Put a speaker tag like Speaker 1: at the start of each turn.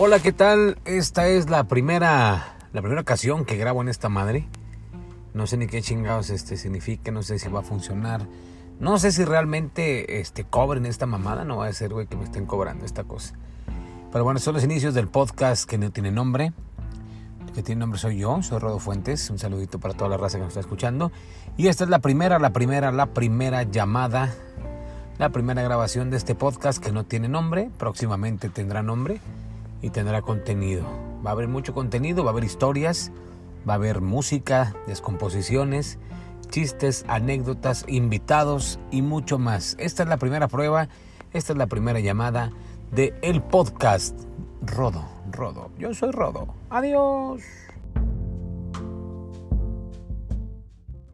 Speaker 1: Hola, ¿qué tal? Esta es la primera, la primera ocasión que grabo en esta madre. No sé ni qué chingados este significa, no sé si va a funcionar. No sé si realmente este, cobren esta mamada, no va a ser, güey, que me estén cobrando esta cosa. Pero bueno, son los inicios del podcast que no tiene nombre. El que tiene nombre soy yo, soy Rodo Fuentes. Un saludito para toda la raza que nos está escuchando. Y esta es la primera, la primera, la primera llamada, la primera grabación de este podcast que no tiene nombre. Próximamente tendrá nombre y tendrá contenido. Va a haber mucho contenido, va a haber historias, va a haber música, descomposiciones, chistes, anécdotas, invitados y mucho más. Esta es la primera prueba, esta es la primera llamada de el podcast Rodo, Rodo. Yo soy Rodo. Adiós.